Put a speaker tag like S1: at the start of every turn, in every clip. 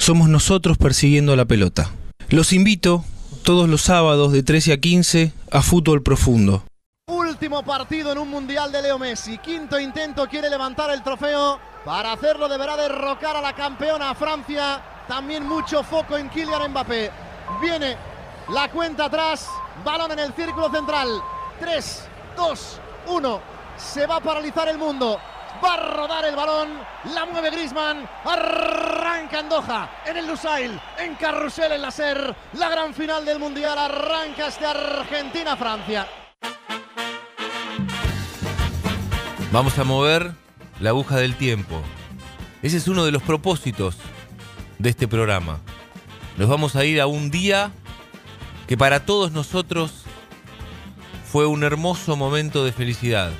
S1: somos nosotros persiguiendo la pelota. Los invito todos los sábados de 13 a 15 a Fútbol Profundo.
S2: Último partido en un mundial de Leo Messi. Quinto intento, quiere levantar el trofeo. Para hacerlo deberá derrocar a la campeona Francia. También mucho foco en Kylian Mbappé. Viene la cuenta atrás. Balón en el círculo central. 3, 2, 1. Se va a paralizar el mundo. Va a rodar el balón. La mueve Grisman. Arranca Andoja en el Lusail. En Carrusel en la. La gran final del mundial. Arranca este Argentina-Francia.
S3: Vamos a mover la aguja del tiempo. Ese es uno de los propósitos de este programa. Nos vamos a ir a un día que para todos nosotros fue un hermoso momento de felicidad.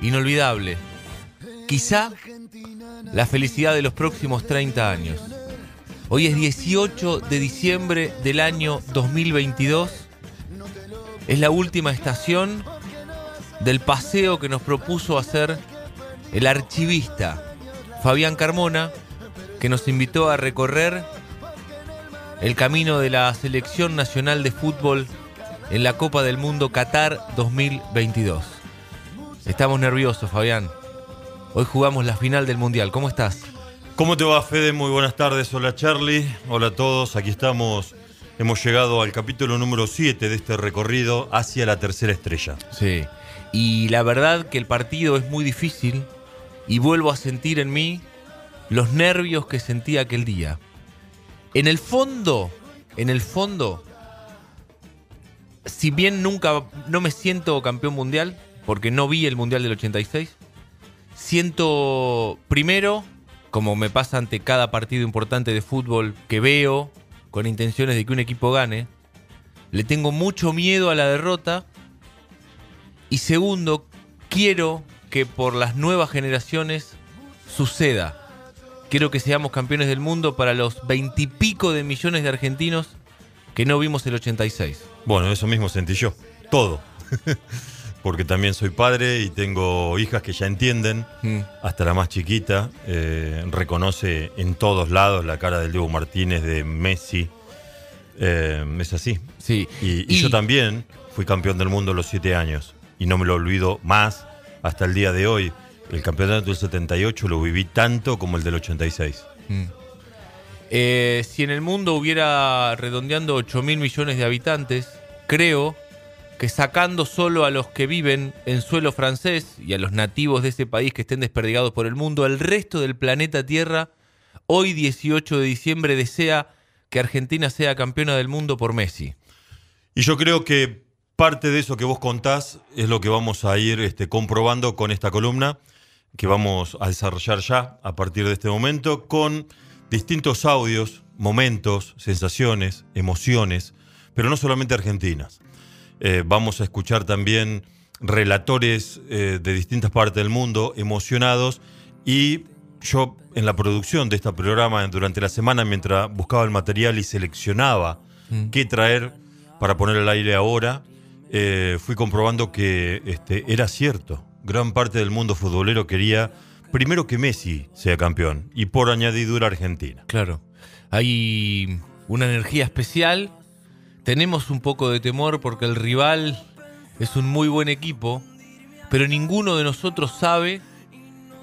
S3: Inolvidable. Quizá la felicidad de los próximos 30 años. Hoy es 18 de diciembre del año 2022. Es la última estación del paseo que nos propuso hacer el archivista Fabián Carmona, que nos invitó a recorrer el camino de la Selección Nacional de Fútbol en la Copa del Mundo Qatar 2022. Estamos nerviosos, Fabián. Hoy jugamos la final del Mundial. ¿Cómo estás?
S4: ¿Cómo te va, Fede? Muy buenas tardes. Hola, Charlie. Hola a todos. Aquí estamos. Hemos llegado al capítulo número 7 de este recorrido hacia la tercera estrella.
S3: Sí. Y la verdad que el partido es muy difícil y vuelvo a sentir en mí los nervios que sentí aquel día. En el fondo, en el fondo, si bien nunca no me siento campeón mundial, porque no vi el mundial del 86, siento primero, como me pasa ante cada partido importante de fútbol que veo, con intenciones de que un equipo gane, le tengo mucho miedo a la derrota y segundo, quiero que por las nuevas generaciones suceda. Quiero que seamos campeones del mundo para los veintipico de millones de argentinos que no vimos el 86.
S4: Bueno, eso mismo sentí yo. Todo. Porque también soy padre y tengo hijas que ya entienden,
S3: Mm.
S4: hasta la más chiquita, eh, reconoce en todos lados la cara del Diego Martínez, de Messi. Eh, es así.
S3: Sí.
S4: Y, y yo también fui campeón del mundo a los siete años. Y no me lo olvido más hasta el día de hoy. El campeonato del 78 lo viví tanto como el del 86.
S3: Mm. Eh, si en el mundo hubiera redondeando 8 mil millones de habitantes, creo que sacando solo a los que viven en suelo francés y a los nativos de ese país que estén desperdigados por el mundo, el resto del planeta Tierra, hoy 18 de diciembre desea que Argentina sea campeona del mundo por Messi.
S4: Y yo creo que parte de eso que vos contás es lo que vamos a ir este, comprobando con esta columna que vamos a desarrollar ya a partir de este momento con distintos audios, momentos, sensaciones, emociones, pero no solamente argentinas. Eh, vamos a escuchar también relatores eh, de distintas partes del mundo emocionados y yo en la producción de este programa durante la semana mientras buscaba el material y seleccionaba
S3: Mm.
S4: qué traer para poner al aire ahora, eh, fui comprobando que este, era cierto. Gran parte del mundo futbolero quería primero que Messi sea campeón y por añadidura Argentina.
S3: Claro. Hay una energía especial. Tenemos un poco de temor porque el rival es un muy buen equipo, pero ninguno de nosotros sabe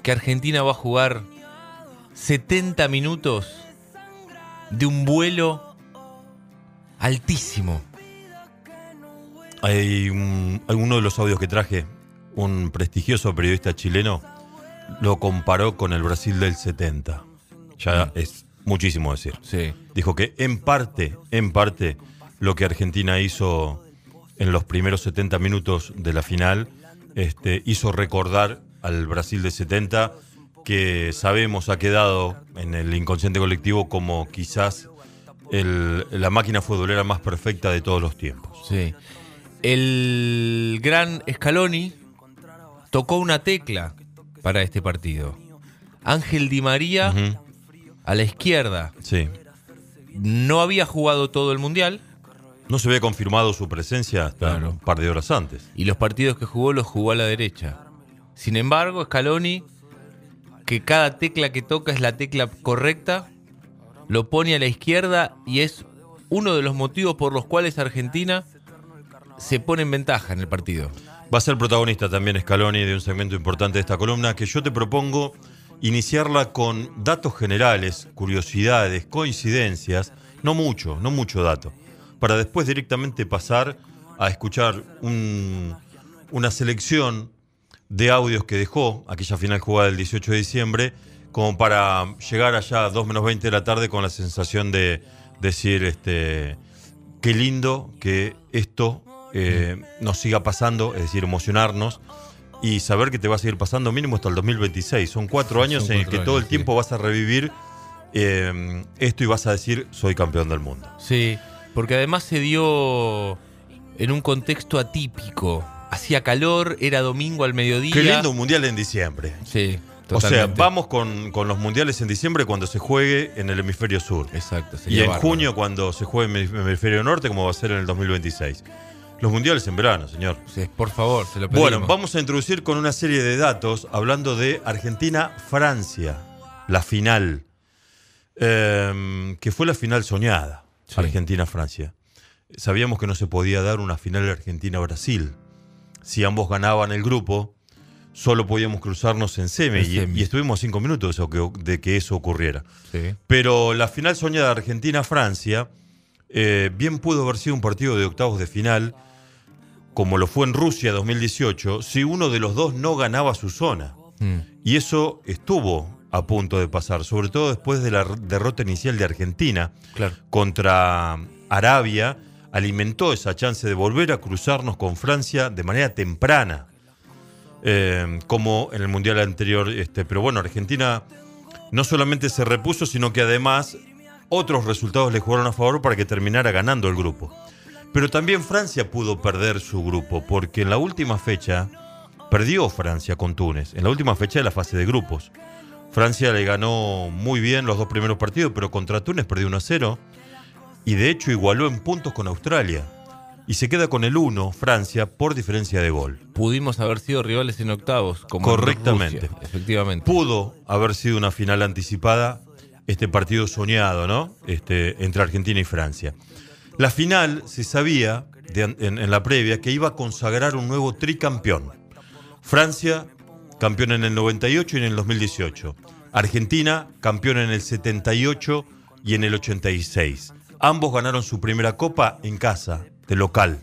S3: que Argentina va a jugar 70 minutos de un vuelo altísimo.
S4: Hay un- alguno de los audios que traje, un prestigioso periodista chileno lo comparó con el Brasil del 70. Ya es muchísimo decir.
S3: Sí.
S4: Dijo que en parte, en parte, lo que Argentina hizo en los primeros 70 minutos de la final, este, hizo recordar al Brasil de 70, que sabemos ha quedado en el inconsciente colectivo como quizás el- la máquina futbolera más perfecta de todos los tiempos.
S3: Sí. El gran Scaloni tocó una tecla para este partido. Ángel Di María a la izquierda.
S4: Sí.
S3: No había jugado todo el mundial
S4: No se había confirmado su presencia hasta
S3: Claro.
S4: un par de horas antes.
S3: y los partidos que jugó los jugó a la derecha. Sin embargo, Scaloni, que cada tecla que toca es la tecla correcta, lo pone a la izquierda y es uno de los motivos por los cuales Argentina se pone en ventaja en el partido.
S4: Va a ser protagonista también Scaloni de un segmento importante de esta columna que yo te propongo iniciarla con datos generales, curiosidades, coincidencias, no mucho, no mucho dato, para después directamente pasar a escuchar un- una selección de audios que dejó aquella final jugada del 18 de diciembre, como para llegar allá a 2 menos 20 de la tarde con la sensación de decir, este, qué lindo que esto eh, nos siga pasando, es decir, emocionarnos y saber que te va a seguir pasando mínimo hasta el 2026. Son cuatro años
S3: Son
S4: en el que todo el
S3: sí.
S4: tiempo vas a revivir eh, esto y vas a decir, soy campeón del mundo.
S3: Sí, porque además se dio en un contexto atípico. Hacía calor, era domingo al mediodía.
S4: Qué lindo un mundial en diciembre.
S3: Sí,
S4: O sea,
S3: totalmente.
S4: vamos con, con los mundiales en diciembre cuando se juegue en el hemisferio sur.
S3: Exacto.
S4: Y en
S3: bárbaro.
S4: junio cuando se juegue en el hemisferio norte, como va a ser en el 2026. Los mundiales en verano, señor.
S3: Sí, por favor, se lo pedimos.
S4: Bueno, vamos a introducir con una serie de datos hablando de Argentina-Francia, la final, eh, que fue la final soñada,
S3: Sí.
S4: Argentina-Francia. Sabíamos que no se podía dar una final Argentina-Brasil. Si ambos ganaban el grupo, solo podíamos cruzarnos en semi, y, y estuvimos a cinco minutos de que- de que eso ocurriera.
S3: Sí.
S4: Pero la final soñada Argentina-Francia eh, bien pudo haber sido un partido de octavos de final, como lo fue en Rusia 2018, si uno de los dos no ganaba su zona.
S3: Mm.
S4: Y eso estuvo a punto de pasar, sobre todo después de la derrota inicial de Argentina
S3: Claro.
S4: contra Arabia, alimentó esa chance de volver a cruzarnos con Francia de manera temprana, eh, como en el Mundial anterior. Este, pero bueno, Argentina no solamente se repuso, sino que además otros resultados le jugaron a favor para que terminara ganando el grupo. Pero también Francia pudo perder su grupo, porque en la última fecha perdió Francia con Túnez, en la última fecha de la fase de grupos. Francia le ganó muy bien los dos primeros partidos, pero contra Túnez perdió 1 a 0 y de hecho igualó en puntos con Australia. Y se queda con el 1 Francia por diferencia de gol.
S3: Pudimos haber sido rivales en octavos, como
S4: Correctamente.
S3: Rusia, efectivamente.
S4: Pudo haber sido una final anticipada, este partido soñado, ¿no? Este, entre Argentina y Francia. La final se sabía de an- en, en la previa que iba a consagrar un nuevo tricampeón. Francia, campeón en el 98 y en el 2018. Argentina, campeón en el 78 y en el 86. Ambos ganaron su primera copa en casa, de local.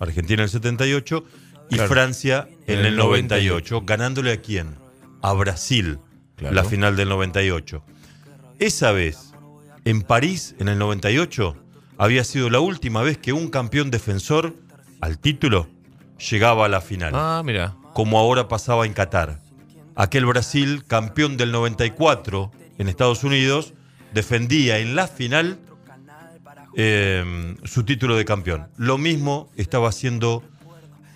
S4: Argentina en el 78 y
S3: Claro.
S4: Francia en
S3: En
S4: el
S3: el
S4: 98, ganándole a quién? A Brasil,
S3: Claro.
S4: la final del 98. Esa vez, en París, en el 98, había sido la última vez que un campeón defensor al título llegaba a la final,
S3: Ah, mira.
S4: Como ahora pasaba en Qatar. Aquel Brasil, campeón del 94 en Estados Unidos, defendía en la final eh, su título de campeón. Lo mismo estaba haciendo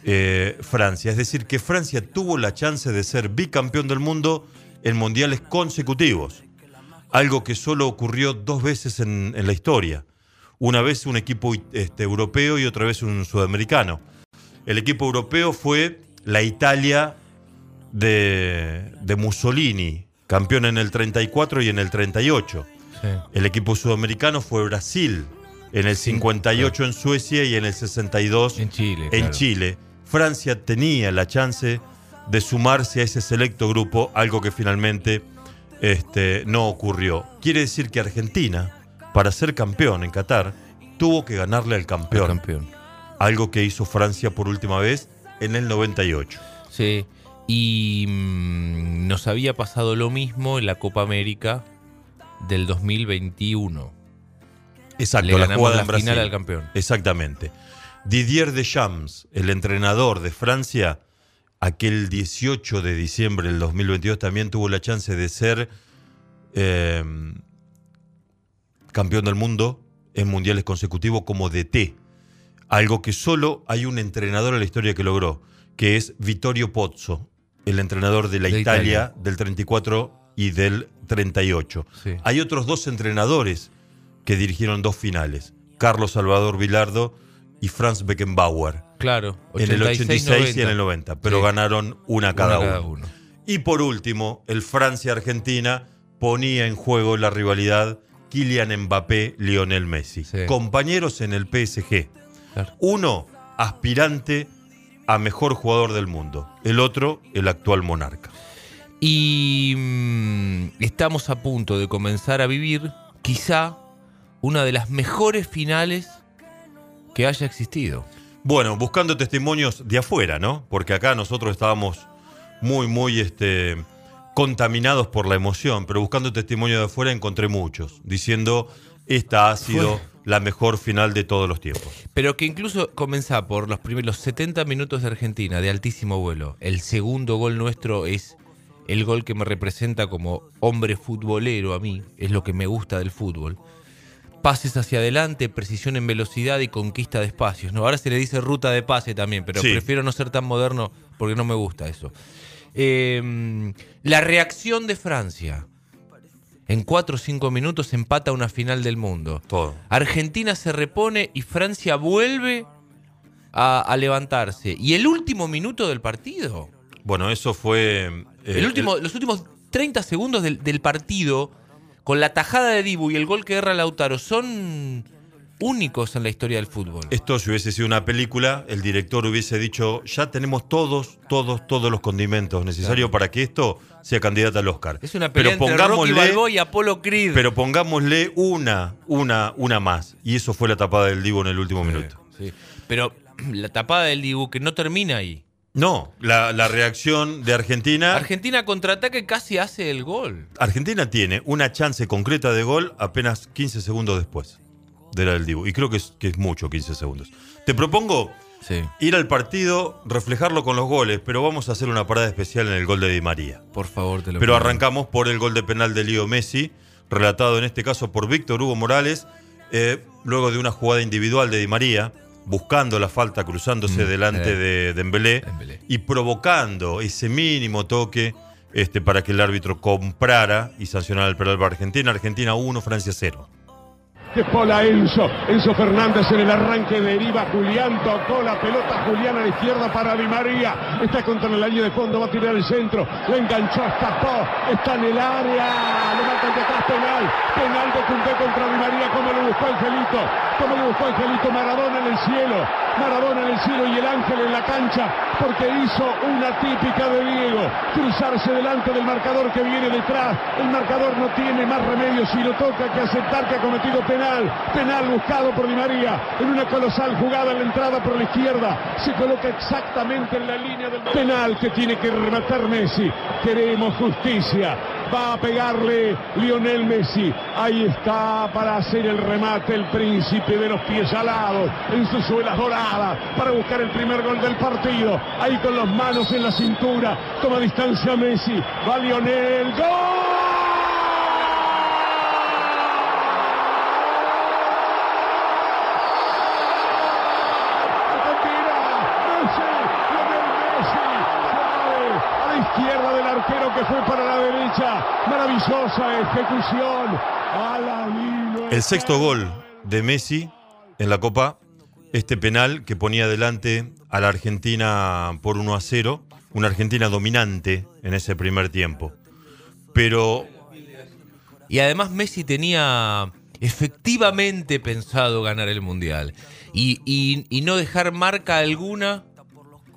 S4: eh, Francia. Es decir, que Francia tuvo la chance de ser bicampeón del mundo en mundiales consecutivos. Algo que solo ocurrió dos veces en, la historia. Una vez un equipo este, europeo y otra vez un sudamericano. El equipo europeo fue la Italia de, de Mussolini, campeón en el 34 y en el 38.
S3: Sí.
S4: El equipo sudamericano fue Brasil, en el 58 en Suecia y en el 62
S3: En Chile.
S4: en
S3: claro.
S4: Chile. Francia tenía la chance de sumarse a ese selecto grupo, algo que finalmente este, no ocurrió. Quiere decir que Argentina, para ser campeón en Qatar, tuvo que ganarle al campeón. algo que hizo Francia por última vez en el 98.
S3: Sí. Y mm, nos había pasado lo mismo en la Copa América del 2021.
S4: Exacto,
S3: Le
S4: la
S3: ganamos
S4: jugada
S3: la
S4: en Brasil.
S3: final al campeón.
S4: Exactamente. Didier Deschamps, el entrenador de Francia, aquel 18 de diciembre del 2022 también tuvo la chance de ser eh, campeón del mundo en mundiales consecutivos como DT. Algo que solo hay un entrenador en la historia que logró, que es Vittorio Pozzo, el entrenador de la
S3: De
S4: Italia,
S3: Italia.
S4: del 34 y del 38.
S3: Sí.
S4: Hay otros dos entrenadores que dirigieron dos finales, Carlos Salvador Vilardo y Franz Beckenbauer,
S3: Claro.
S4: en el 86 y en el 90, pero
S3: Sí.
S4: ganaron una cada,
S3: Una cada
S4: uno.
S3: uno.
S4: Y por último, el Francia-Argentina ponía en juego la rivalidad Kylian Mbappé-Lionel Messi.
S3: Sí.
S4: Compañeros en el PSG.
S3: Claro.
S4: Uno, aspirante a mejor jugador del mundo. El otro, el actual monarca.
S3: Y mm, estamos a punto de comenzar a vivir quizá una de las mejores finales que haya existido.
S4: Bueno, buscando testimonios de afuera, ¿no? Porque acá nosotros estábamos muy, muy este, contaminados por la emoción, pero buscando testimonios de afuera encontré muchos, diciendo, esta ha sido la mejor final de todos los tiempos.
S3: Pero que incluso comenzá por los primeros 70 minutos de Argentina de altísimo vuelo. El segundo gol nuestro es el gol que me representa como hombre futbolero a mí, es lo que me gusta del fútbol. Pases hacia adelante, precisión en velocidad y conquista de espacios. ¿no? Ahora se le dice ruta de pase también, pero
S4: Sí.
S3: prefiero no ser tan moderno porque no me gusta eso. Eh, la reacción de Francia. En 4 o 5 minutos empata una final del mundo.
S4: Todo.
S3: Argentina se repone y Francia vuelve a, a levantarse. Y el último minuto del partido,
S4: Bueno, eso fue... eh,
S3: el último, los últimos 30 segundos del, del partido, con la tajada de Dibu y el gol que erra Lautaro, son únicos en la historia del fútbol.
S4: Esto si hubiese sido una película, el director hubiese dicho, ya tenemos todos, todos, todos los condimentos necesarios para que esto sea candidata al Oscar.
S3: Es una pelea
S4: pero
S3: entre Rocky
S4: pongámosle,
S3: Balboa y Apolo Creed.
S4: pero pongámosle una, una, una más. Y eso fue la tapada del Divo en el último minuto.
S3: Sí. Pero la tapada del Dibu que no termina ahí.
S4: No, la, la reacción de Argentina.
S3: Argentina contraataca y casi hace el gol.
S4: Argentina tiene una chance concreta de gol apenas 15 segundos después de la del Divo. Y creo que es, que es mucho 15 segundos. Te propongo
S3: Sí.
S4: ir al partido, reflejarlo con los goles, pero vamos a hacer una parada especial en el gol de Di María.
S3: Por favor, te lo
S4: Pero
S3: pido.
S4: arrancamos por el gol de penal de Leo Messi, relatado en este caso por Víctor Hugo Morales, eh, luego de una jugada individual de Di María, buscando la falta, cruzándose
S3: Mm,
S4: delante
S3: eh.
S4: de Dembélé,
S3: Dembélé.
S4: y provocando ese mínimo toque este, para que el árbitro comprara y sancionara el penal para Argentina. Argentina 1, Francia 0.
S5: Que pola Enzo, Enzo Fernández en el arranque deriva Julián, tocó la pelota Julián a la izquierda para Di María, está contra el año de fondo, va a tirar el centro, la enganchó, escapó, está en el área, lo marcan de atrás penal, penal de Cundé contra Di María, como lo buscó Angelito, como lo buscó Angelito, Maradona en el cielo, Maradona en el cielo y el ángel en la cancha, porque hizo una típica de Diego, cruzarse delante del marcador que viene detrás, el marcador no tiene más remedio si lo toca que aceptar que ha cometido penal, penal buscado por Di María, en una colosal jugada en la entrada por la izquierda, se coloca exactamente en la línea del penal que tiene que rematar Messi, queremos justicia, va a pegarle Lionel Messi. Ahí está para hacer el remate el príncipe de los pies alados en sus suelas doradas para buscar el primer gol del partido. Ahí con las manos en la cintura, toma distancia Messi, va Lionel, ¡gol! Argentina, Messi, Lionel Messi, suave, a la izquierda del arquero que fue para la derecha, maravillosa ejecución, a la línea.
S4: El sexto gol de Messi en la Copa, este penal que ponía delante a la Argentina por 1 a 0, una Argentina dominante en ese primer tiempo. Pero
S3: Y además Messi tenía efectivamente pensado ganar el Mundial y, y- y no dejar marca alguna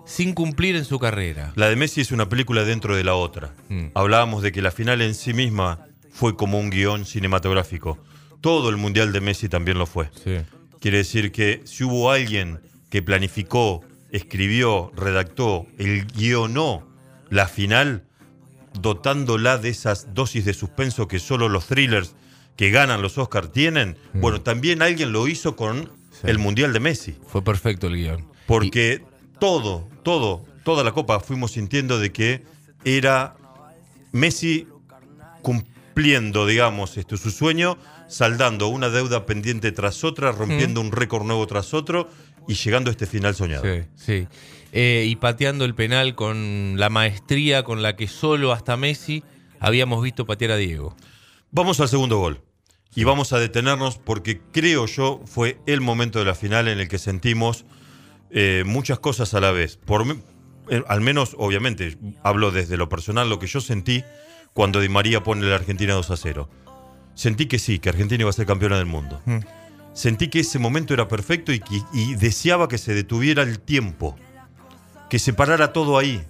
S3: sin cumplir en su carrera.
S4: la de Messi es una película dentro de la otra.
S3: Mm.
S4: Hablábamos de que la final en sí misma fue como un guion cinematográfico. Todo el Mundial de Messi también lo fue.
S3: Sí.
S4: Quiere decir que si hubo alguien que planificó, escribió, redactó, el guionó la final, dotándola de esas dosis de suspenso que solo los thrillers que ganan los Oscars tienen, bueno, también alguien lo hizo con
S3: Sí.
S4: el Mundial de Messi.
S3: Fue perfecto el guion.
S4: Porque todo, todo, toda la copa fuimos sintiendo de que era Messi cumpliendo, digamos, este, su sueño saldando una deuda pendiente tras otra, rompiendo un récord nuevo tras otro y llegando a este final soñado.
S3: Sí, sí. Eh, y pateando el penal con la maestría con la que solo hasta Messi habíamos visto patear a Diego.
S4: Vamos al segundo gol. Y vamos a detenernos porque creo yo fue el momento de la final en el que sentimos eh, muchas cosas a la vez. Por, eh, al menos, obviamente, hablo desde lo personal, lo que yo sentí cuando Di María pone la Argentina 2 a 0. Sentí que sí, que Argentina iba a ser campeona del mundo. Sentí que ese momento era perfecto y, que- y deseaba que se detuviera el tiempo, que se parara todo ahí.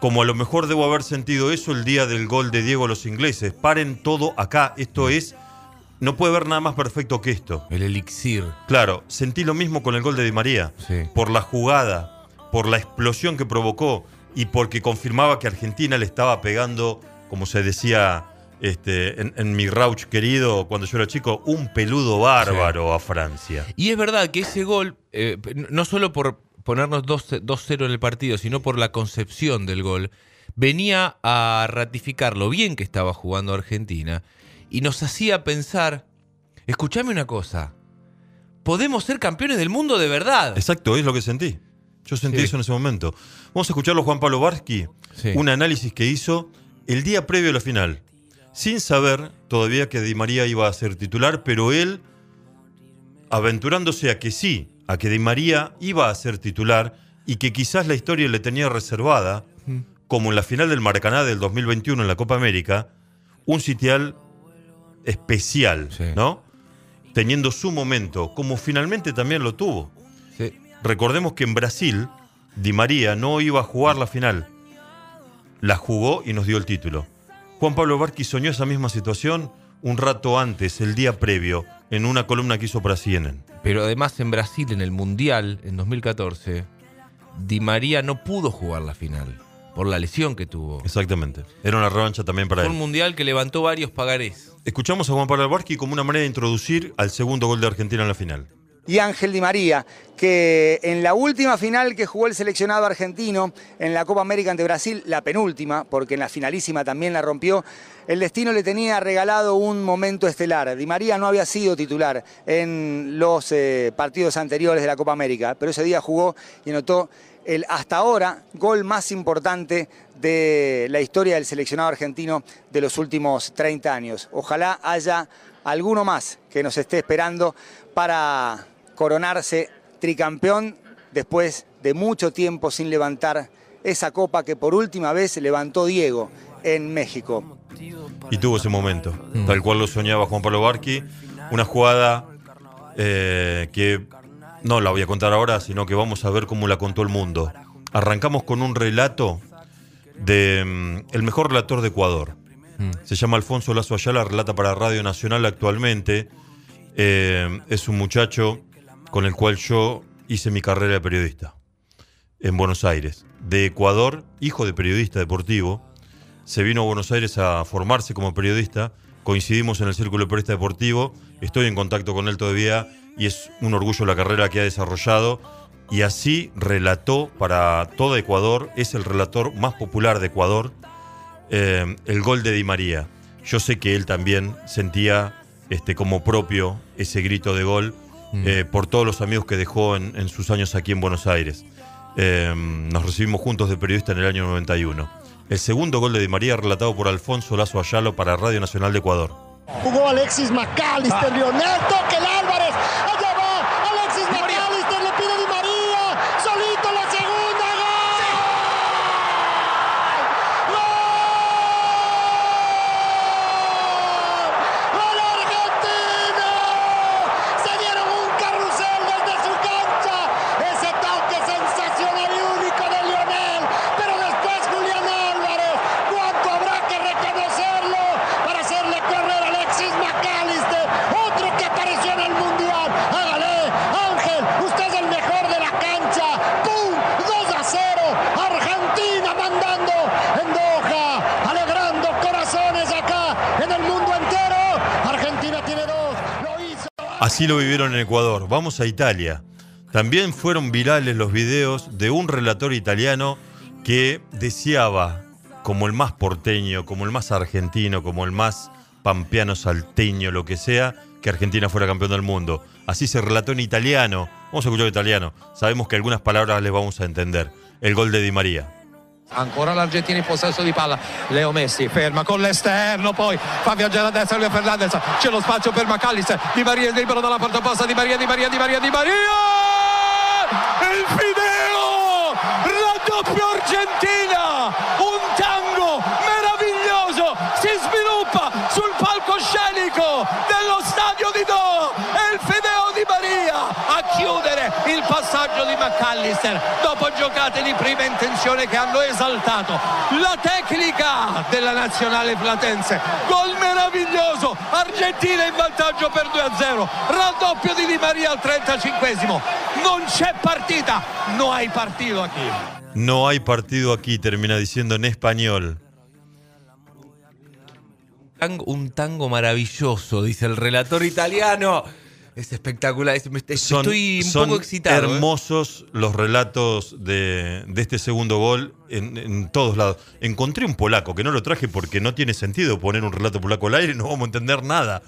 S4: Como a lo mejor debo haber sentido eso el día del gol de Diego a los ingleses. Paren todo acá. Esto es. No puede haber nada más perfecto que esto.
S3: El elixir.
S4: Claro, sentí lo mismo con el gol de Di María.
S3: Sí.
S4: Por la jugada, por la explosión que provocó y porque confirmaba que Argentina le estaba pegando, como se decía este, en, en mi Rauch querido cuando yo era chico, un peludo bárbaro a Francia.
S3: Y es verdad que ese gol, eh, no solo por ponernos 2 2-0 en el partido, sino por la concepción del gol, venía a ratificar lo bien que estaba jugando Argentina y nos hacía pensar, escuchame una cosa, podemos ser campeones del mundo de verdad.
S4: Exacto, es lo que sentí. Yo sentí
S3: Sí.
S4: eso en ese momento. Vamos a escucharlo a Juan Pablo Barsky,
S3: Sí.
S4: un análisis que hizo el día previo a la final, sin saber todavía que Di María iba a ser titular, pero él aventurándose a que sí, a que Di María iba a ser titular y que quizás la historia le tenía reservada, como en la final del Maracaná del 2021 en la Copa América, un sitial especial,
S3: Sí.
S4: ¿no? Teniendo su momento, como finalmente también lo tuvo.
S3: Sí.
S4: Recordemos que en Brasil, Di María no iba a jugar la final. La jugó y nos dio el título. Juan Pablo Barqui soñó esa misma situación un rato antes, el día previo, en una columna que hizo para CNN.
S3: Pero además en Brasil, en el Mundial, en 2014, Di María no pudo jugar la final por la lesión que tuvo.
S4: Exactamente. Era una revancha también para
S3: Fue un
S4: él.
S3: Mundial que levantó varios pagarés.
S4: Escuchamos a Juan Pablo Barqui como una manera de introducir al segundo gol de Argentina en la final.
S6: y Ángel Di María, que en la última final que jugó el seleccionado argentino en la Copa América ante Brasil, la penúltima, porque en la finalísima también la rompió, el destino le tenía regalado un momento estelar. Di María no había sido titular en los eh, partidos anteriores de la Copa América, pero ese día jugó y anotó el hasta ahora gol más importante de la historia del seleccionado argentino de los últimos 30 años. Ojalá haya alguno más que nos esté esperando para coronarse tricampeón después de mucho tiempo sin levantar esa copa que por última vez levantó Diego en México.
S4: Y tuvo ese momento, tal cual lo soñaba Juan Pablo Barqui. Una jugada eh, que no la voy a contar ahora, sino que vamos a ver cómo la contó el mundo. Arrancamos con un relato de mm, el mejor relator de Ecuador. Se llama Alfonso Lazo Ayala, relata para Radio Nacional actualmente. Eh, es un muchacho con el cual yo hice mi carrera de periodista en Buenos Aires. De Ecuador, hijo de periodista deportivo, se vino a Buenos Aires a formarse como periodista. Coincidimos en el Círculo de Periodista Deportivo. Estoy en contacto con él todavía y es un orgullo la carrera que ha desarrollado. Y así relató para todo Ecuador, es el relator más popular de Ecuador, eh, el gol de Di María. Yo sé que él también sentía este, como propio ese grito de gol eh, por todos los amigos que dejó en, en sus años aquí en Buenos Aires. Eh, nos recibimos juntos de periodista en el año 91. El segundo gol de Di María relatado por Alfonso Lazo Ayalo para Radio Nacional de Ecuador.
S7: Jugó Alexis McAllister, Lionel, toque el Álvarez. Allá va Alexis McAllister, le pide Di María. Solito la segunda, ¡Gol! ¡Gol Argentina! Se dieron un carrusel desde su cancha. Ese toque sensacional y único de Lionel. Pero después Julián Álvarez. ¿Cuánto habrá que reconocerlo para hacerle correr a Alexis McAllister? Otro que apareció en el Mundial. Hágale, Ángel, usted es el mejor de la cancha. ¡Pum! 2 a 0. Argentina mandando en Doha. Alegrando corazones acá en el mundo entero. Argentina tiene dos. Lo hizo.
S4: Así lo vivieron en Ecuador. Vamos a Italia. También fueron virales los videos de un relator italiano que deseaba, como el más porteño, como el más argentino, como el más pampeano, salteño, lo que sea, que Argentina fuera campeón del mundo. Así se relató en italiano. Vamos a escuchar italiano. Sabemos que algunas palabras les vamos a entender. El gol de Di María.
S8: Ancora l'Argentina in possesso di palla. Leo Messi ferma con l'esterno, poi fa viaggiare a destra Leo Fernandez. C'è lo spazio per McAllister. Di Maria è libero dalla porta opposta. Di Maria, Di Maria, Di Maria, Di Maria. Il Fideo! Raddoppio Argentina! Un tango meraviglioso si sviluppa sul palcoscenico dello stadio di Do. E il Fideo Di Maria a chiudere McAllister dopo giocate di prima intenzione che hanno esaltato la tecnica della nazionale platense. Gol meraviglioso, Argentina in vantaggio per 2-0, raddoppio di Di Maria al 35esimo. Non c'è partita, no hay partido aquí.
S4: No hay partido aquí, termina diciendo en español.
S3: Tango- un tango maravilloso, dice el relator italiano. Es espectacular. es- me-
S4: Son,
S3: estoy un
S4: son
S3: poco excitado. ¿eh?
S4: hermosos los relatos de, de este segundo gol en, en todos lados. Encontré un polaco que no lo traje porque no tiene sentido poner un relato polaco al aire, no vamos a entender nada.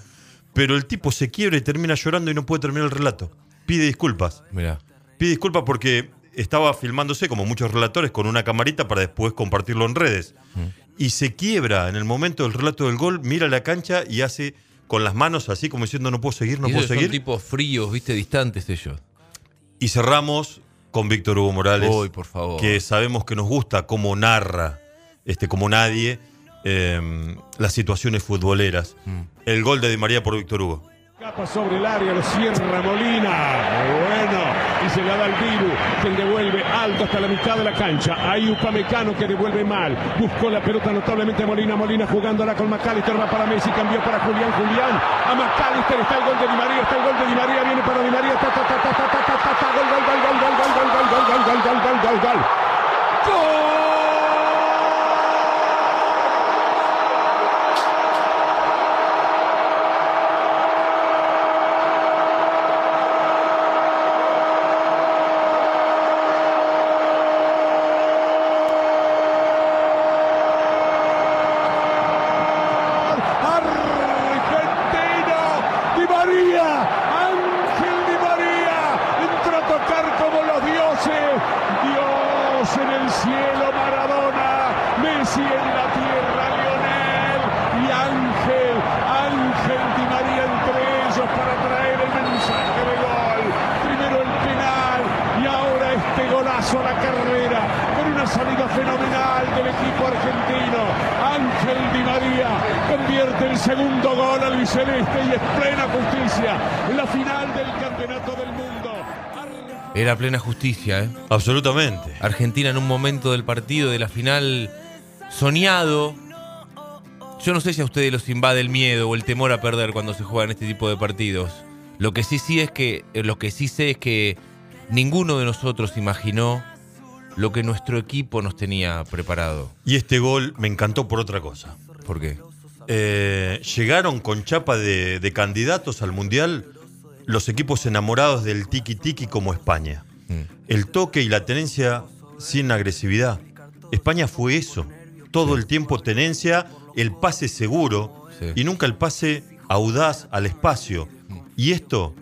S4: Pero el tipo se quiebra y termina llorando y no puede terminar el relato. Pide disculpas.
S3: Mirá.
S4: Pide disculpas porque estaba filmándose, como muchos relatores, con una camarita para después compartirlo en redes. Y se quiebra en el momento del relato del gol, mira la cancha y hace con las manos así como diciendo no puedo seguir, no puedo
S3: esos son
S4: seguir.
S3: tipos fríos, viste, distantes ellos.
S4: Y cerramos con Víctor Hugo Morales,
S3: Uy, por favor.
S4: que sabemos que nos gusta cómo narra, este, como nadie, eh, las situaciones futboleras.
S3: Mm.
S4: El gol de Di María por Víctor Hugo.
S5: Capa sobre el área, lo cierra Molina. Bueno, y se la da al Dibu, quien devuelve alto hasta la mitad de la cancha. Hay Upamecano que devuelve mal. Buscó la pelota notablemente Molina. Molina jugándola con McAllister. Va para Messi, cambió para Julián. Julián a McAllister. Está el gol de Di María. Está el gol de Di María. Viene para Di María. Ta, gol, gol, gol, gol, gol, gol, gol, gol, gol, gol, gol, gol, gol. ¡Gol! Argentina, Di María, Ángel Di María, entró a tocar como los dioses, Dios en el cielo, Maradona, Messi en la tierra, Lionel y Ángel, Ángel Di María entre ellos para traer el mensaje de gol. Primero el penal y ahora este golazo a la carrera con una salida fenomenal del equipo argentino. Ángel Di María convierte el segundo gol al Celeste y es plena justicia la final del Campeonato del Mundo.
S3: Era plena justicia, ¿eh?
S4: Absolutamente.
S3: Argentina en un momento del partido, de la final, soñado. Yo no sé si a ustedes los invade el miedo o el temor a perder cuando se juegan este tipo de partidos. Lo que sí sí es que, eh, lo que sí sé es que ninguno de nosotros imaginó lo que nuestro equipo nos tenía preparado.
S4: Y este gol me encantó por otra cosa.
S3: ¿Por qué?
S4: Eh, llegaron con chapa de, de candidatos al Mundial los equipos enamorados del tiki-tiki como España.
S3: Mm.
S4: El toque y la tenencia sin agresividad. España fue eso. Todo el tiempo tenencia, el pase seguro
S3: Sí.
S4: y nunca el pase audaz al espacio. Y esto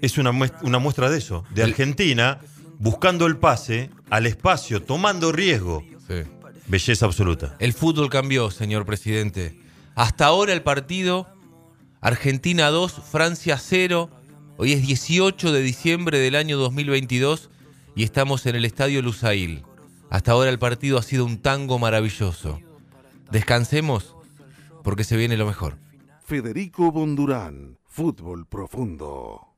S4: es una muestra, una muestra de eso. De
S3: El-
S4: Argentina buscando el pase al espacio, tomando riesgo.
S3: Sí.
S4: Belleza absoluta.
S3: El fútbol cambió, señor presidente. Hasta ahora el partido, Argentina 2, Francia 0. Hoy es 18 de diciembre del año 2022 y estamos en el Estadio Lusail. Hasta ahora el partido ha sido un tango maravilloso. Descansemos porque se viene lo mejor.
S9: Federico Bondurán, Fútbol Profundo.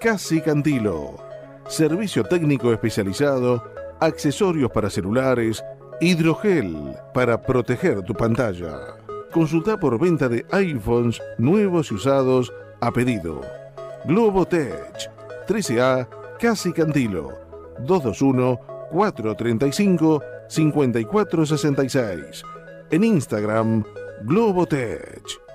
S9: Casi Cantilo. Servicio técnico especializado, accesorios para celulares, hidrogel para proteger tu pantalla. Consulta por venta de iPhones nuevos y usados a pedido. Globotech, 13A, Casi Cantilo, 221-435-5466. En Instagram, Globotech.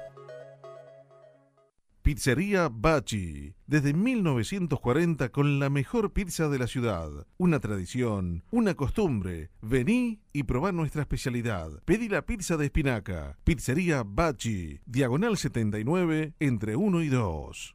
S9: Pizzería Bachi. Desde 1940 con la mejor pizza de la ciudad. Una tradición, una costumbre. Vení y probá nuestra especialidad. Pedí la pizza de espinaca. Pizzería Bachi. Diagonal 79 entre 1 y 2.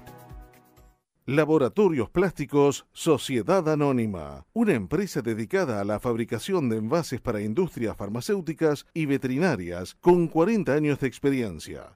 S9: Laboratorios Plásticos Sociedad Anónima, una empresa dedicada a la fabricación de envases para industrias farmacéuticas y veterinarias con 40 años de experiencia.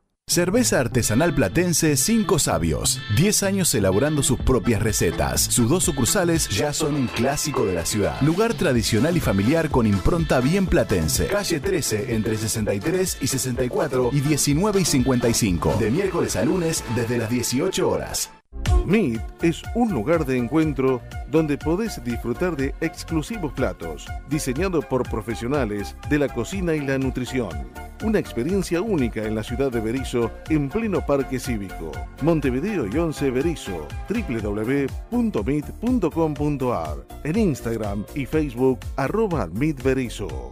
S10: Cerveza artesanal platense Cinco Sabios. 10 años elaborando sus propias recetas. Sus dos sucursales ya son un clásico de la ciudad. Lugar tradicional y familiar con impronta bien platense. Calle 13 entre 63 y 64 y 19 y 55. De miércoles a lunes desde las 18 horas.
S9: Meet es un lugar de encuentro donde podés disfrutar de exclusivos platos, diseñados por profesionales de la cocina y la nutrición. Una experiencia única en la ciudad de Berizo, en pleno parque cívico. Montevideo y 11 Berizo, www.meet.com.ar, en Instagram y Facebook, arroba Meet Berizo.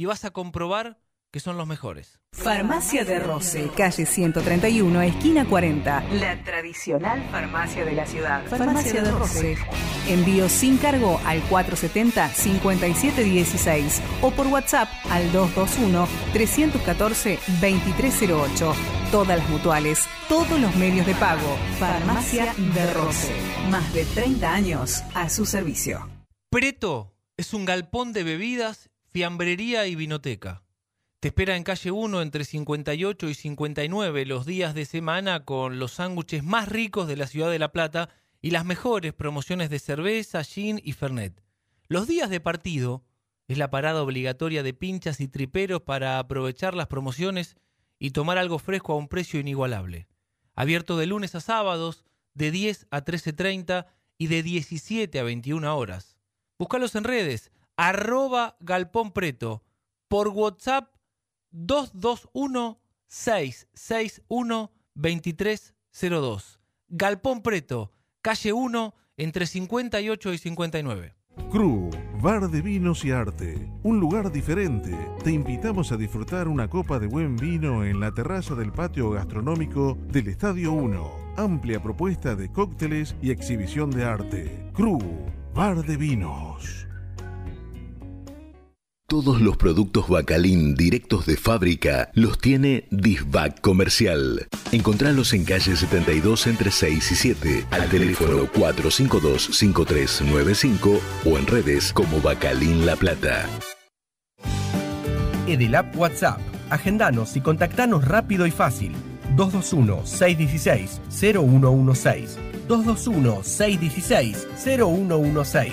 S3: y vas a comprobar que son los mejores.
S11: Farmacia de Roce, calle 131, esquina 40. La tradicional farmacia de la ciudad. Farmacia de Roce. Envío sin cargo al 470-5716 o por WhatsApp al 221-314-2308. Todas las mutuales, todos los medios de pago. Farmacia de Roce. Más de 30 años a su servicio.
S3: Preto es un galpón de bebidas, fiambrería y vinoteca. Te espera en calle 1 entre 58 y 59 los días de semana con los sándwiches más ricos de la ciudad de La Plata y las mejores promociones de cerveza, gin y fernet. Los días de partido es la parada obligatoria de pinchas y triperos para aprovechar las promociones y tomar algo fresco a un precio inigualable. Abierto de lunes a sábados, de 10 a 13.30 y de 17 a 21 horas. Búscalos en redes, arroba Galpón Preto, por WhatsApp 221-661-2302. Galpón Preto, calle 1, entre 58 y 59.
S9: Cru, bar de vinos y arte. Un lugar diferente. Te invitamos a disfrutar una copa de buen vino en la terraza del patio gastronómico del Estadio 1. Amplia propuesta de cócteles y exhibición de arte. Cru, bar de vinos.
S12: Todos los productos Bacalín directos de fábrica los tiene Disbac Comercial. Encontralos en calle 72 entre 6 y 7, al teléfono 452-5395 o en redes como Bacalín La Plata.
S13: Edelap WhatsApp. Agendanos y contactanos rápido y fácil. 221-616-0116. 221-616-0116.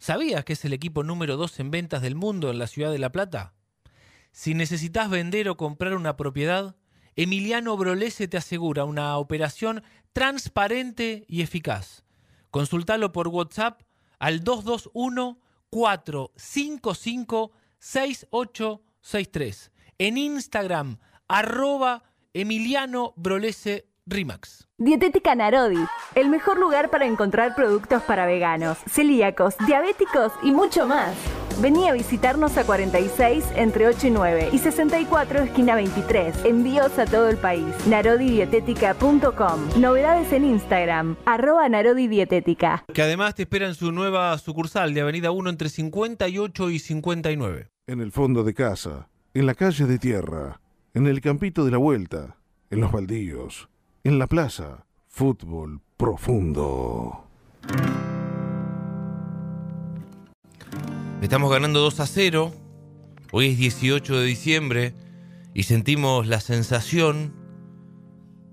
S1: ¿Sabías que es el equipo número 2 en ventas del mundo en la ciudad de La Plata? Si necesitas vender o comprar una propiedad, Emiliano Brolese te asegura una operación transparente y eficaz. Consultalo por WhatsApp al 221-455-6863. En Instagram, arroba Emiliano Brolese Rimax.
S14: Dietética Narodi, el mejor lugar para encontrar productos para veganos, celíacos, diabéticos y mucho más. Vení a visitarnos a 46 entre 8 y 9 y 64 esquina 23. Envíos a todo el país. Narodidietética.com. Novedades en Instagram. Arroba Narodidietética.
S1: Que además te espera en su nueva sucursal de Avenida 1 entre 58 y 59.
S9: En el fondo de casa, en la calle de tierra, en el campito de la vuelta, en los baldíos, en la plaza, fútbol profundo.
S3: Estamos ganando 2 a 0. Hoy es 18 de diciembre y sentimos la sensación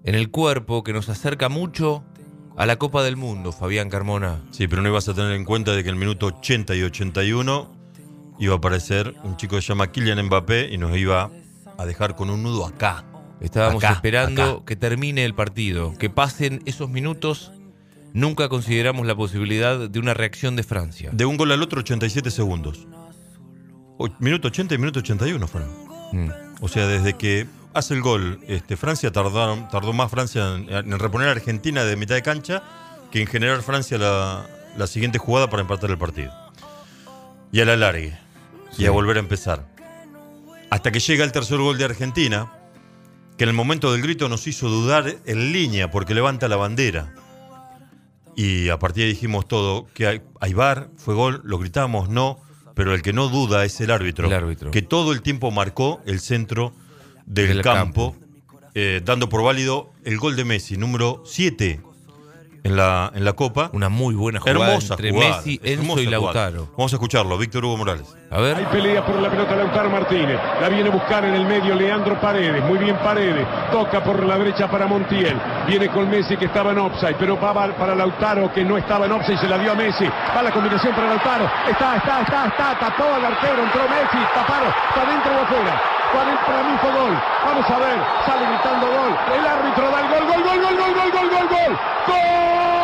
S3: en el cuerpo que nos acerca mucho a la Copa del Mundo, Fabián Carmona.
S4: Sí, pero no ibas a tener en cuenta de que en el minuto 80 y 81 iba a aparecer un chico que se llama Kylian Mbappé y nos iba a dejar con un nudo acá.
S3: Estábamos
S4: Acá,
S3: esperando
S4: acá.
S3: que termine el partido, que pasen esos minutos. Nunca consideramos la posibilidad de una reacción de Francia.
S4: De un gol al otro, 87 segundos. O- minuto 80 y minuto 81 fueron.
S3: Mm.
S4: O sea, desde que hace el gol, este, Francia tardaron, tardó más Francia en, en reponer a Argentina de mitad de cancha que en generar Francia la, la siguiente jugada para empatar el partido. Y a la largue. Y a volver a empezar. Hasta que llega el tercer gol de Argentina, que en el momento del grito nos hizo dudar en línea porque levanta la bandera. Y a partir de ahí dijimos todo, que hay, hay VAR, fue gol, lo gritamos, no, pero el que no duda es el árbitro,
S3: El árbitro.
S4: que todo el tiempo marcó el centro del,
S3: Del
S4: campo, eh, dando por válido el gol de Messi, número 7 en la, en la Copa.
S3: Una muy buena jugada
S4: Hermosa
S3: entre
S4: jugada,
S3: Messi, Enzo y
S4: jugada.
S3: Lautaro.
S4: Vamos a escucharlo, Víctor Hugo Morales.
S3: A ver.
S5: Hay pelea por la pelota Lautaro Martínez. La viene a buscar en el medio Leandro Paredes. Muy bien Paredes. Toca por la derecha para Montiel. Viene con Messi que estaba en offside. Pero va para Lautaro que no estaba en offside. Se la dio a Messi. Va la combinación para Lautaro. Está, está, está, está. Tapó al arquero. Entró Messi. Taparon. Está dentro o afuera. Para fue gol. Vamos a ver. Sale gritando gol. El árbitro da el gol. Gol, gol, gol, gol, gol, gol, gol, gol. ¡Gol!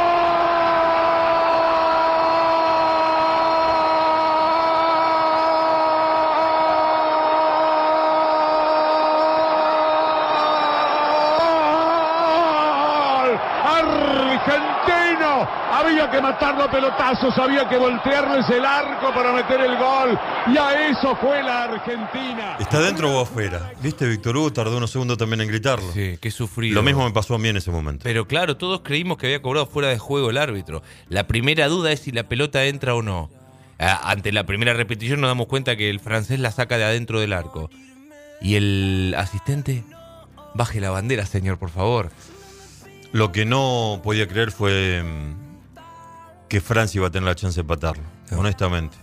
S5: Había que matarlo a pelotazos, había que voltearles el arco para meter el gol. Y a eso fue la Argentina.
S4: ¿Está dentro o afuera? ¿Viste? Víctor Hugo tardó unos segundos también en gritarlo.
S3: Sí, qué sufrido.
S4: Lo mismo me pasó a mí en ese momento.
S3: Pero claro, todos creímos que había cobrado fuera de juego el árbitro. La primera duda es si la pelota entra o no. Ante la primera repetición nos damos cuenta que el francés la saca de adentro del arco. Y el asistente, baje la bandera, señor, por favor.
S4: Lo que no podía creer fue mm, que Francia iba a tener la chance de empatarlo, honestamente.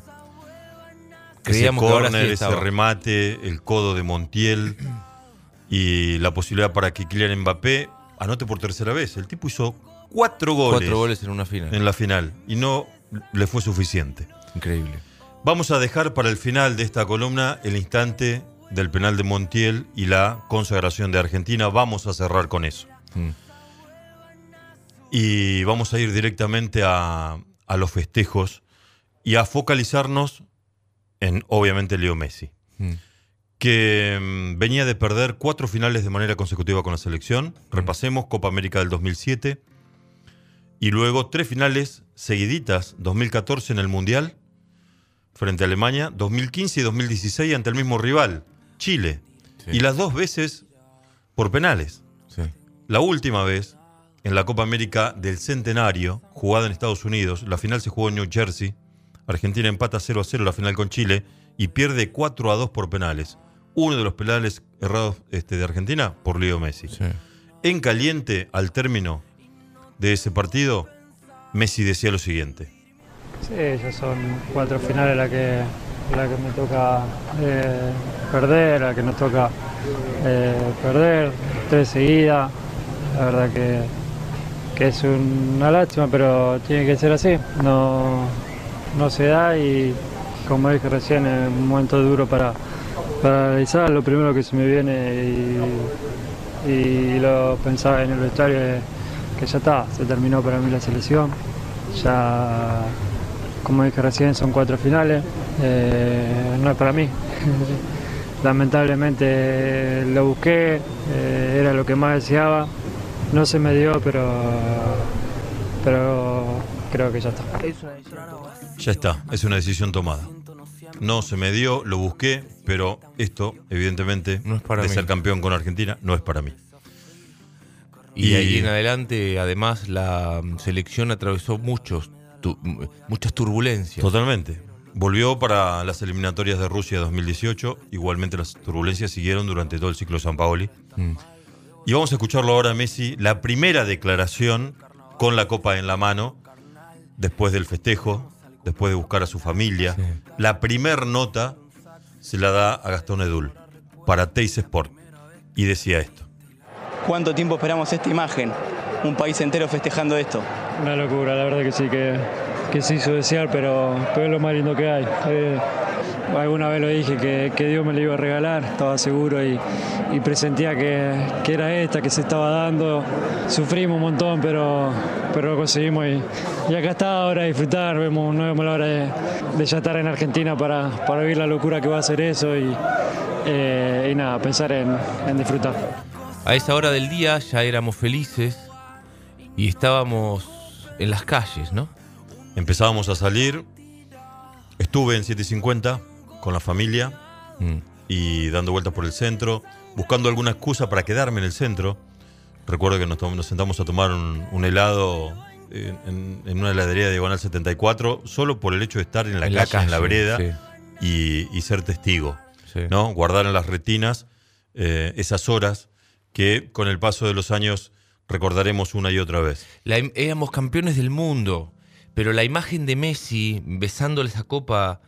S3: Creíamos
S4: ese
S3: ahora sí
S4: córner, ese remate, el codo de Montiel y la posibilidad para que Kylian Mbappé anote por tercera vez. El tipo hizo cuatro goles,
S3: Cuatro goles en una final.
S4: en la final y no le fue suficiente.
S3: Increíble.
S4: Vamos a dejar para el final de esta columna el instante del penal de Montiel y la consagración de Argentina. Vamos a cerrar con eso.
S3: Mm.
S4: Y vamos a ir directamente a, a los festejos y a focalizarnos en, obviamente, Leo Messi,
S3: Mm.
S4: que mm, venía de perder cuatro finales de manera consecutiva con la selección. Repasemos, Copa América del 2007. Y luego tres finales seguiditas, 2014 en el Mundial, frente a Alemania, 2015 y 2016 ante el mismo rival, Chile. Y las dos veces por penales.
S3: Sí.
S4: La última vez, en la Copa América del Centenario, jugada en Estados Unidos, la final se jugó en New Jersey. Argentina empata 0 a 0 la final con Chile y pierde 4 a 2 por penales. Uno de los penales errados este, de Argentina por Leo Messi. En caliente, al término de ese partido, Messi decía lo siguiente.
S15: Sí, ya son cuatro finales las que, la que me toca eh, perder, la que nos toca eh, perder, tres seguidas. La verdad que, es una lástima, pero tiene que ser así. No, no se da y como dije recién, es un momento duro para, para. Lo primero que se me viene y, y lo pensaba en el vestuario es que ya está, se terminó para mí la selección. Ya, como dije recién, son cuatro finales, eh, no es para mí. Lamentablemente lo busqué, eh, era lo que más deseaba, no se me dio, pero, pero creo que ya está.
S4: Ya está, es una decisión tomada. No se me dio, lo busqué, pero esto, evidentemente,
S3: No es para
S4: de
S3: mí.
S4: ser campeón con Argentina, no es para mí.
S3: Y, ahí en adelante, además, la mm, selección atravesó muchos, tu- m- muchas turbulencias.
S4: Totalmente. Volvió para las eliminatorias de Rusia 2018. Igualmente las turbulencias siguieron durante todo el ciclo San Paoli.
S3: Mm.
S4: Y vamos a escucharlo ahora, Messi, la primera declaración con la copa en la mano, después del festejo, después de buscar a su familia. La primer nota se la da a Gastón Edul para Teis Sport. Y decía esto.
S16: ¿Cuánto tiempo esperamos esta imagen? Un país entero festejando esto.
S15: Una locura, la verdad que sí, que, que se hizo desear, pero, pero es lo más lindo que hay. Eh, alguna vez lo dije, que, que Dios me lo iba a regalar, estaba seguro y, y presentía que, que era esta, que se estaba dando. Sufrimos un montón, pero, pero lo conseguimos y, y acá está ahora a disfrutar. Vemos, no vemos la hora de, de ya estar en Argentina para, para vivir la locura que va a ser eso y, eh, y nada, pensar en, en disfrutar.
S3: A esa hora del día ya éramos felices y estábamos en las calles, ¿no?
S4: Empezábamos a salir. Estuve en 750 con la familia
S3: Mm.
S4: y dando vueltas por el centro, buscando alguna excusa para quedarme en el centro. Recuerdo que nos, nos sentamos a tomar un, un helado en, en- en una heladería de Diagonal 74, solo por el hecho de estar en la,
S3: En la
S4: calle, en la vereda
S3: sí.
S4: y, y ser testigo.
S3: Sí.
S4: ¿no? Guardar en las retinas eh, esas horas que con el paso de los años recordaremos una y otra vez.
S3: La éramos campeones del mundo, pero la imagen de Messi besándole esa copa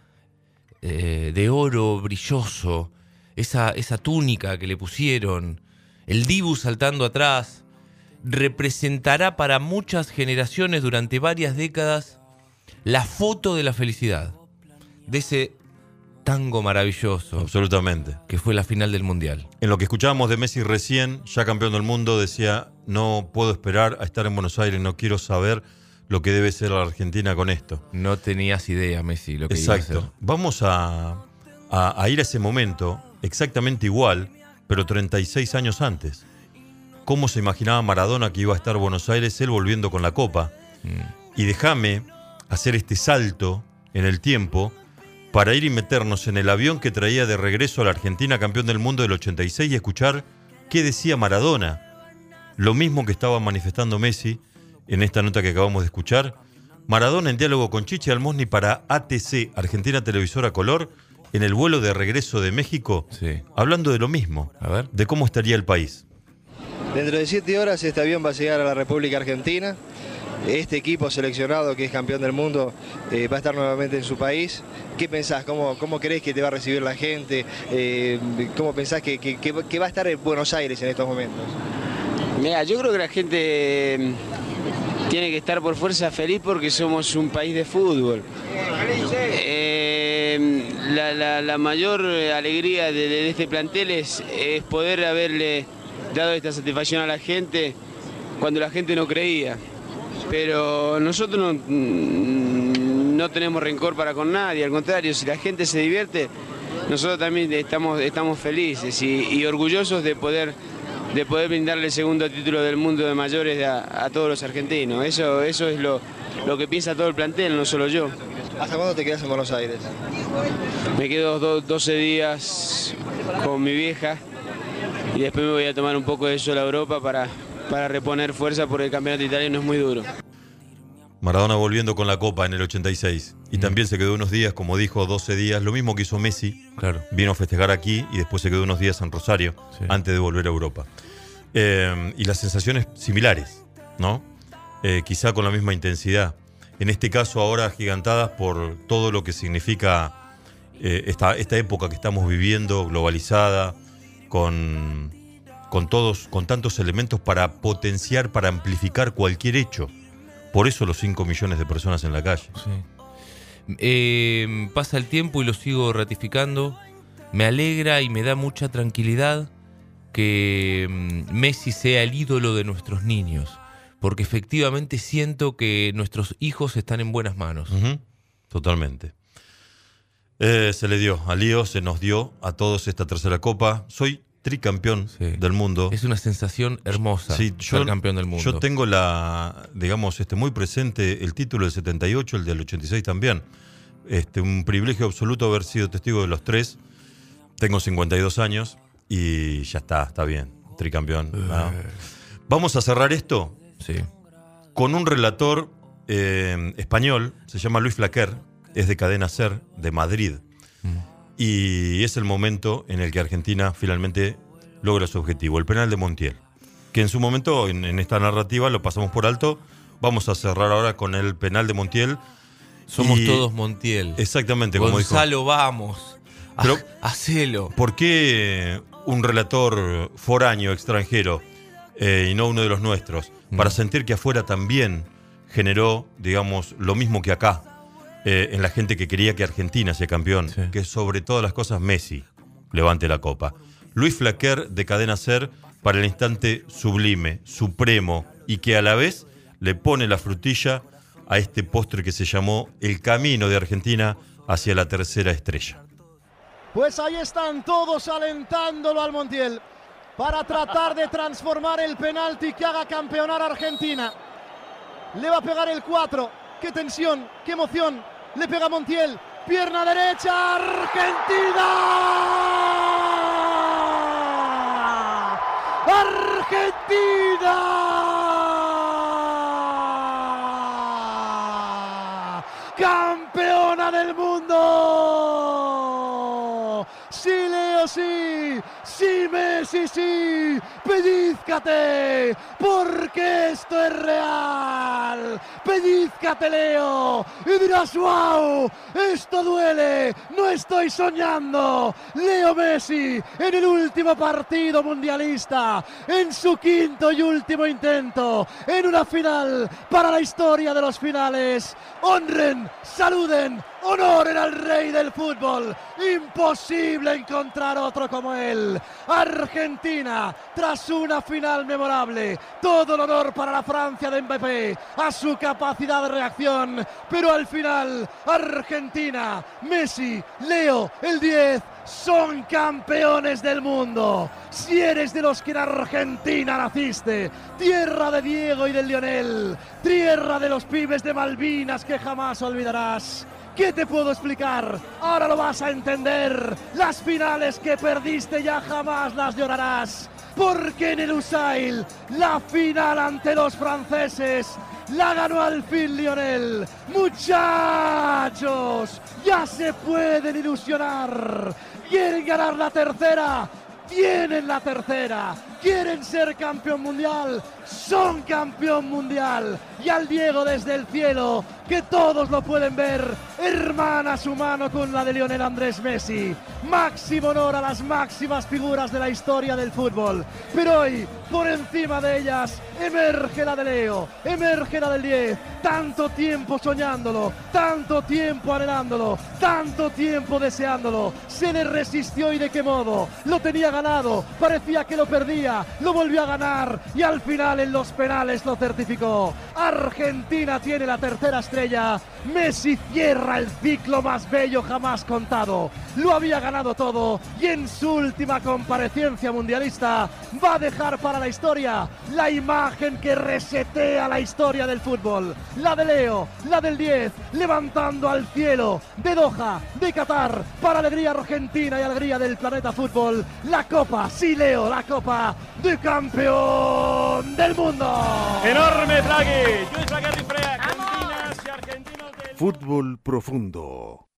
S3: eh, de oro brilloso, esa, esa túnica que le pusieron, el Dibu saltando atrás, representará para muchas generaciones durante varias décadas la foto de la felicidad, de ese tango maravilloso.
S4: Absolutamente.
S3: Que fue la final del Mundial.
S4: En lo que escuchábamos de Messi recién, ya campeón del mundo, decía, no puedo esperar a estar en Buenos Aires, no quiero saber lo que debe ser la Argentina con esto.
S3: No tenías idea, Messi, lo que iba a
S4: Exacto.
S3: hacer.
S4: Vamos a, a- a ir a ese momento exactamente igual, pero 36 años antes. ¿Cómo se imaginaba Maradona que iba a estar Buenos Aires, él volviendo con la copa? Y déjame hacer este salto en el tiempo para ir y meternos en el avión que traía de regreso a la Argentina campeón del mundo del 86 y escuchar qué decía Maradona. Lo mismo que estaba manifestando Messi en esta nota que acabamos de escuchar. Maradona en diálogo con Chichi Almosni para ATC, Argentina Televisora Color, en el vuelo de regreso de México, hablando de lo mismo, de cómo estaría el país.
S17: Dentro de siete horas este avión va a llegar a la República Argentina. Este equipo seleccionado que es campeón del mundo eh, va a estar nuevamente en su país. ¿Qué pensás? ¿Cómo, cómo crees que te va a recibir la gente? Eh, ¿Cómo pensás que, que- que- que va a estar en Buenos Aires en estos momentos?
S18: Mira, yo creo que la gente tiene que estar por fuerza feliz porque somos un país de fútbol. Eh, la, mayor alegría de, este plantel es, poder haberle dado esta satisfacción a la gente cuando la gente no creía. Pero nosotros no, mm, tenemos rencor para con nadie, al contrario, si la gente se divierte, nosotros también estamos, estamos felices y, y orgullosos de poder, de poder brindarle el segundo título del mundo de mayores a, a todos los argentinos. Eso, eso es lo, lo que piensa todo el plantel, no solo yo.
S17: ¿Hasta cuándo te quedas en Buenos Aires?
S18: Me quedo do- 12 días con mi vieja y después me voy a tomar un poco de sol a Europa para, para reponer fuerza porque el campeonato italiano es muy duro.
S4: Maradona volviendo con la copa en el 86. Y también se quedó unos días, como dijo, 12 días, lo mismo que hizo Messi.
S3: Claro.
S4: Vino a festejar aquí y después se quedó unos días en Rosario antes de volver a Europa. Eh, y las sensaciones similares, ¿no? Eh, quizá con la misma intensidad. En este caso ahora gigantadas por todo lo que significa eh, esta, esta época que estamos viviendo, globalizada, con, con todos, con tantos elementos para potenciar, para amplificar cualquier hecho. Por eso los 5 millones de personas en la calle.
S3: Eh, pasa el tiempo y lo sigo ratificando. Me alegra y me da mucha tranquilidad que mm, Messi sea el ídolo de nuestros niños. Porque efectivamente siento que nuestros hijos están en buenas manos.
S4: Totalmente. Eh, se le dio a Lío, se nos dio a todos esta tercera copa. Soy tricampeón del mundo.
S3: Es una sensación hermosa
S4: Sí,
S3: ser campeón del mundo.
S4: Yo tengo la, digamos, este, muy presente el título del 78, el del 86 también. Este, un privilegio absoluto haber sido testigo de los tres. Tengo 52 años y ya está, está bien. Tricampeón. ¿no? Vamos a cerrar esto con un relator eh, español, se llama Luis Flaquer, es de Cadena Ser, de Madrid. Y es el momento en el que Argentina finalmente logra su objetivo, el penal de Montiel. Que en su momento, en, en esta narrativa, lo pasamos por alto. Vamos a cerrar ahora con el penal de Montiel.
S3: Somos
S4: Y-
S3: todos Montiel.
S4: Exactamente, como dijo.
S3: Gonzalo, vamos.
S4: Pero-
S3: hacelo.
S4: ¿Por qué un relator foráneo, extranjero, eh, y no uno de los nuestros? Para sentir que afuera también generó, digamos, lo mismo que acá, eh, en la gente que quería que Argentina sea campeón, que sobre todas las cosas Messi levante la copa. Luis Flaquer de Cadena Ser para el instante sublime, supremo, y que a la vez le pone la frutilla a este postre que se llamó El Camino de Argentina hacia la tercera estrella.
S2: Pues ahí están todos alentándolo al Montiel para tratar de transformar el penalti que haga campeonar a Argentina. Le va a pegar el 4. Qué tensión, qué emoción. Le pega Montiel. Pierna derecha. Argentina. Argentina. Campeona del mundo. Sí, Leo, sí. Sí, Messi, sí. Pellízcate. Porque esto es real. Pellízcate, Leo. Y dirás, wow, esto duele. No estoy soñando. Leo Messi en el último partido mundialista. En su quinto y último intento. En una final para la historia de los finales. Honren, saluden, honoren al rey del fútbol. Imposible encontrar otro como él. Argentina, tras una final memorable. Todo el honor para la Francia de Mbappé, a su capacidad de reacción. Pero al final, Argentina, Messi, Leo, el 10, son campeones del mundo. Si eres de los que en Argentina naciste, tierra de Diego y de Lionel, tierra de los pibes de Malvinas que jamás olvidarás. ¿Qué te puedo explicar? Ahora lo vas a entender. Las finales que perdiste ya jamás las llorarás. Porque en el Usail, la final ante los franceses, la ganó al fin Lionel. Muchachos, ya se pueden ilusionar. ¿Quieren ganar la tercera? Tienen la tercera. ¿Quieren ser campeón mundial? Son campeón mundial. Y al Diego desde el cielo, que todos lo pueden ver, hermana su mano con la de Lionel Andrés Messi. Máximo honor a las máximas figuras de la historia del fútbol. Pero hoy, por encima de ellas, emerge la de Leo, emerge la del 10. Tanto tiempo soñándolo, tanto tiempo anhelándolo, tanto tiempo deseándolo. Se le resistió y de qué modo. Lo tenía ganado, parecía que lo perdía, lo volvió a ganar y al final en los penales lo certificó. Argentina tiene la tercera estrella. Messi cierra el ciclo más bello jamás contado. Lo había ganado todo y en su última comparecencia mundialista va a dejar para la historia la imagen que resetea la historia del fútbol. La de Leo, la del 10, levantando al cielo de Doha, de Qatar, para alegría argentina y alegría del planeta fútbol. La copa, sí Leo, la copa de campeón del mundo.
S19: Enorme Draghi. Luis Frea, Argentinas y Argentinos del...
S9: Fútbol profundo.